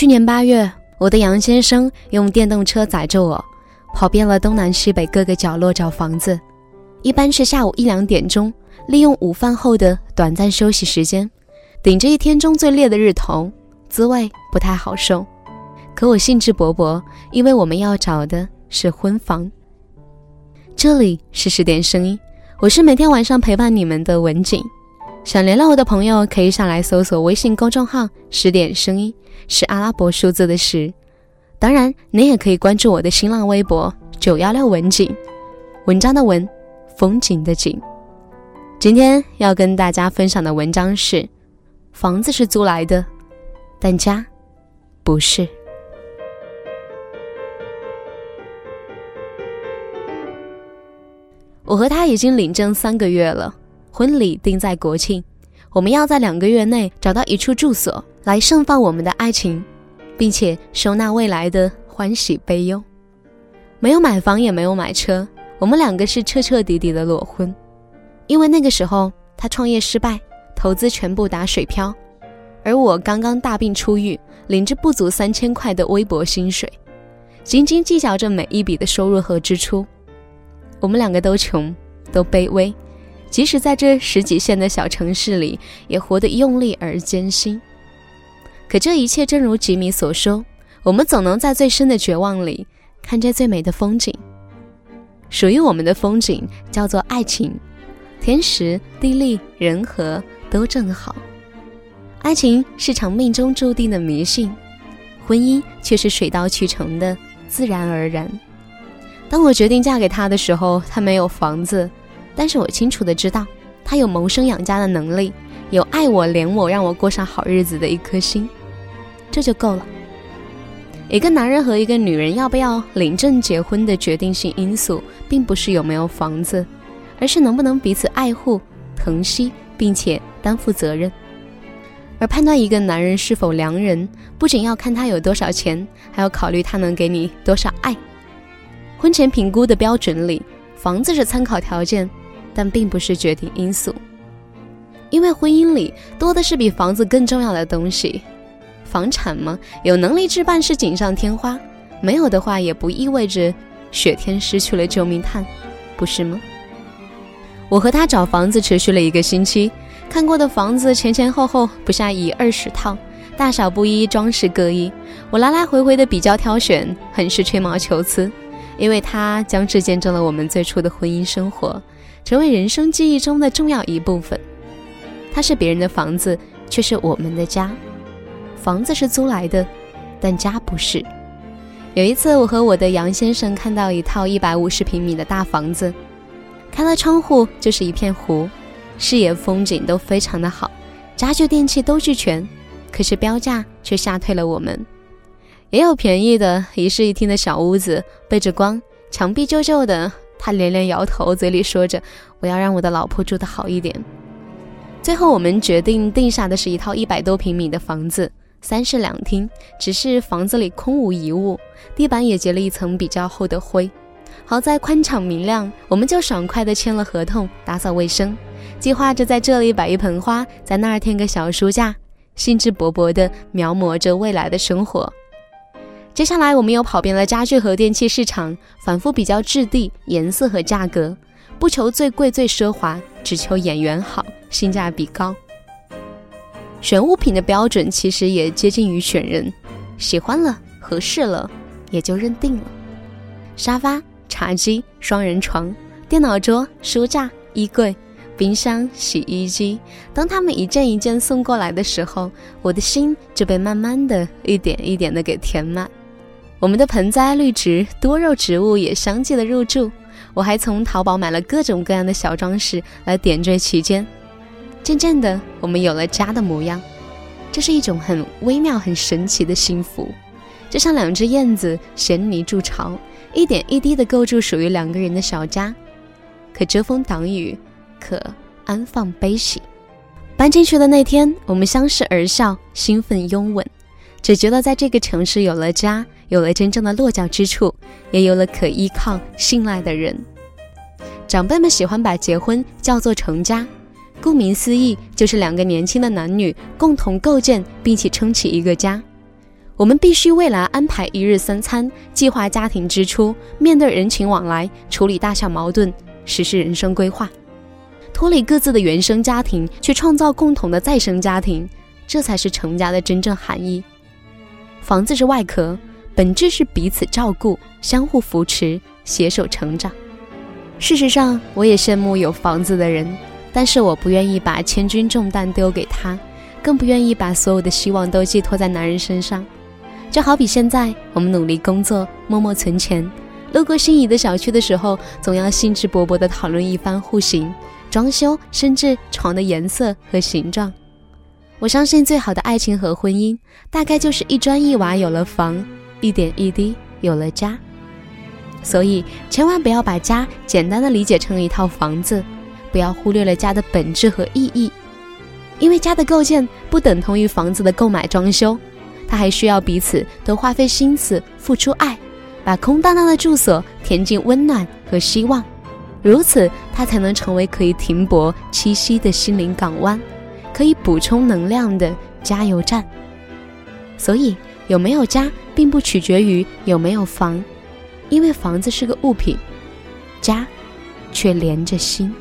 去年八月，我的杨先生用电动车载着我，跑遍了东南西北各个角落找房子。一般是下午一两点钟，利用午饭后的短暂休息时间，顶着一天中最烈的日头，滋味不太好受。可我兴致勃勃，因为我们要找的是婚房。这里是十点声音，我是每天晚上陪伴你们的文景。想联络我的朋友，可以上来搜索微信公众号“十点声音”，是阿拉伯数字的十。当然，你也可以关注我的新浪微博“九幺六文景”，文章的文，风景的景。今天要跟大家分享的文章是：房子是租来的，但家不是。我和他已经领证三个月了。婚礼定在国庆，我们要在两个月内找到一处住所来盛放我们的爱情，并且收纳未来的欢喜悲忧。没有买房，也没有买车，我们两个是彻彻底底的裸婚。因为那个时候他创业失败，投资全部打水漂，而我刚刚大病初愈，领着不足三千块的微薄薪水，斤斤计较着每一笔的收入和支出。我们两个都穷，都卑微。即使在这十几线的小城市里，也活得用力而艰辛。可这一切正如吉米所说，我们总能在最深的绝望里看见最美的风景。属于我们的风景叫做爱情，天时地利人和都正好。爱情是场命中注定的迷信，婚姻却是水到渠成的自然而然。当我决定嫁给他的时候，他没有房子。但是我清楚的知道，他有谋生养家的能力，有爱我怜我让我过上好日子的一颗心，这就够了。一个男人和一个女人要不要领证结婚的决定性因素，并不是有没有房子，而是能不能彼此爱护、疼惜，并且担负责任。而判断一个男人是否良人，不仅要看他有多少钱，还要考虑他能给你多少爱。婚前评估的标准里，房子是参考条件。但并不是决定因素，因为婚姻里多的是比房子更重要的东西。房产嘛，有能力置办是锦上添花，没有的话也不意味着雪天失去了救命炭，不是吗？我和他找房子持续了一个星期，看过的房子前前后后不下一二十套，大小不一，装饰各异，我来来回回的比较挑选，很是吹毛求疵，因为他将至见证了我们最初的婚姻生活。成为人生记忆中的重要一部分。它是别人的房子，却是我们的家。房子是租来的，但家不是。有一次，我和我的杨先生看到一套一百五十平米的大房子，开了窗户就是一片湖，视野风景都非常的好，家具电器都俱全。可是标价却吓退了我们。也有便宜的，一室一厅的小屋子，背着光，墙壁旧旧的。他连连摇头，嘴里说着：“我要让我的老婆住得好一点。”最后，我们决定定下的是一套一百多平米的房子，三室两厅。只是房子里空无一物，地板也结了一层比较厚的灰。好在宽敞明亮，我们就爽快地签了合同，打扫卫生，计划着在这里摆一盆花，在那儿添个小书架，兴致勃勃地描摹着未来的生活。接下来，我们又跑遍了家具和电器市场，反复比较质地、颜色和价格，不求最贵最奢华，只求眼缘好、性价比高。选物品的标准其实也接近于选人，喜欢了、合适了，也就认定了。沙发、茶几、双人床、电脑桌、书架、衣柜、冰箱、洗衣机，当他们一件一件送过来的时候，我的心就被慢慢的一点一点的给填满。我们的盆栽、绿植、多肉植物也相继的入住。我还从淘宝买了各种各样的小装饰来点缀其间。渐渐的，我们有了家的模样。这是一种很微妙、很神奇的幸福，就像两只燕子衔泥筑巢，一点一滴的构筑属于两个人的小家，可遮风挡雨，可安放悲喜。搬进去的那天，我们相视而笑，兴奋拥吻。只觉得在这个城市有了家，有了真正的落脚之处，也有了可依靠、信赖的人。长辈们喜欢把结婚叫做成家，顾名思义，就是两个年轻的男女共同构建并且撑起一个家。我们必须未来安排一日三餐，计划家庭支出，面对人情往来，处理大小矛盾，实施人生规划，脱离各自的原生家庭，去创造共同的再生家庭，这才是成家的真正含义。房子是外壳，本质是彼此照顾、相互扶持、携手成长。事实上，我也羡慕有房子的人，但是我不愿意把千钧重担丢给他，更不愿意把所有的希望都寄托在男人身上。就好比现在，我们努力工作，默默存钱，路过心仪的小区的时候，总要兴致勃勃地讨论一番户型、装修，甚至床的颜色和形状。我相信，最好的爱情和婚姻，大概就是一砖一瓦有了房，一点一滴有了家。所以，千万不要把家简单的理解成一套房子，不要忽略了家的本质和意义，因为家的构建不等同于房子的购买装修。他还需要彼此都花费心思、付出爱，把空荡荡的住所填进温暖和希望，如此他才能成为可以停泊栖息的心灵港湾，可以补充能量的加油站。所以，有没有家并不取决于有没有房，因为房子是个物品，家却连着心。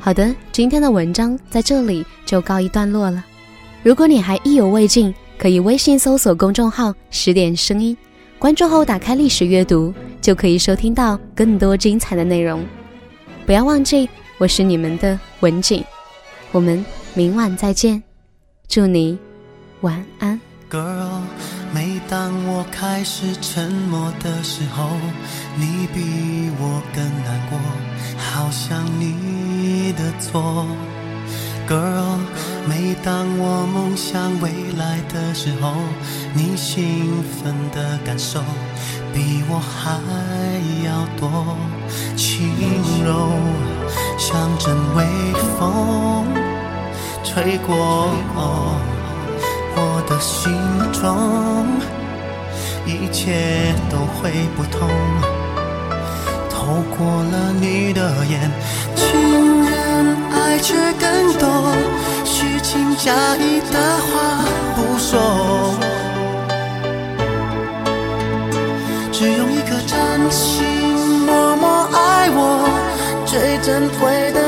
好的，今天的文章在这里就告一段落了。如果你还意犹未尽，可以微信搜索公众号“十点声音”，关注后打开历史阅读，就可以收听到更多精彩的内容。不要忘记，我是你们的文景，我们明晚再见，祝你晚安。Girl，每当我开始沉默的时候，你比我更难过，好像你的错。Girl，每当我梦想未来的时候，你兴奋的感受比我还要多。轻柔像阵微风吹过我的心中，一切都会不同。透过了你的眼，情人爱却更多，虚情假意的话不说，只用一颗真心默默爱我，最珍贵的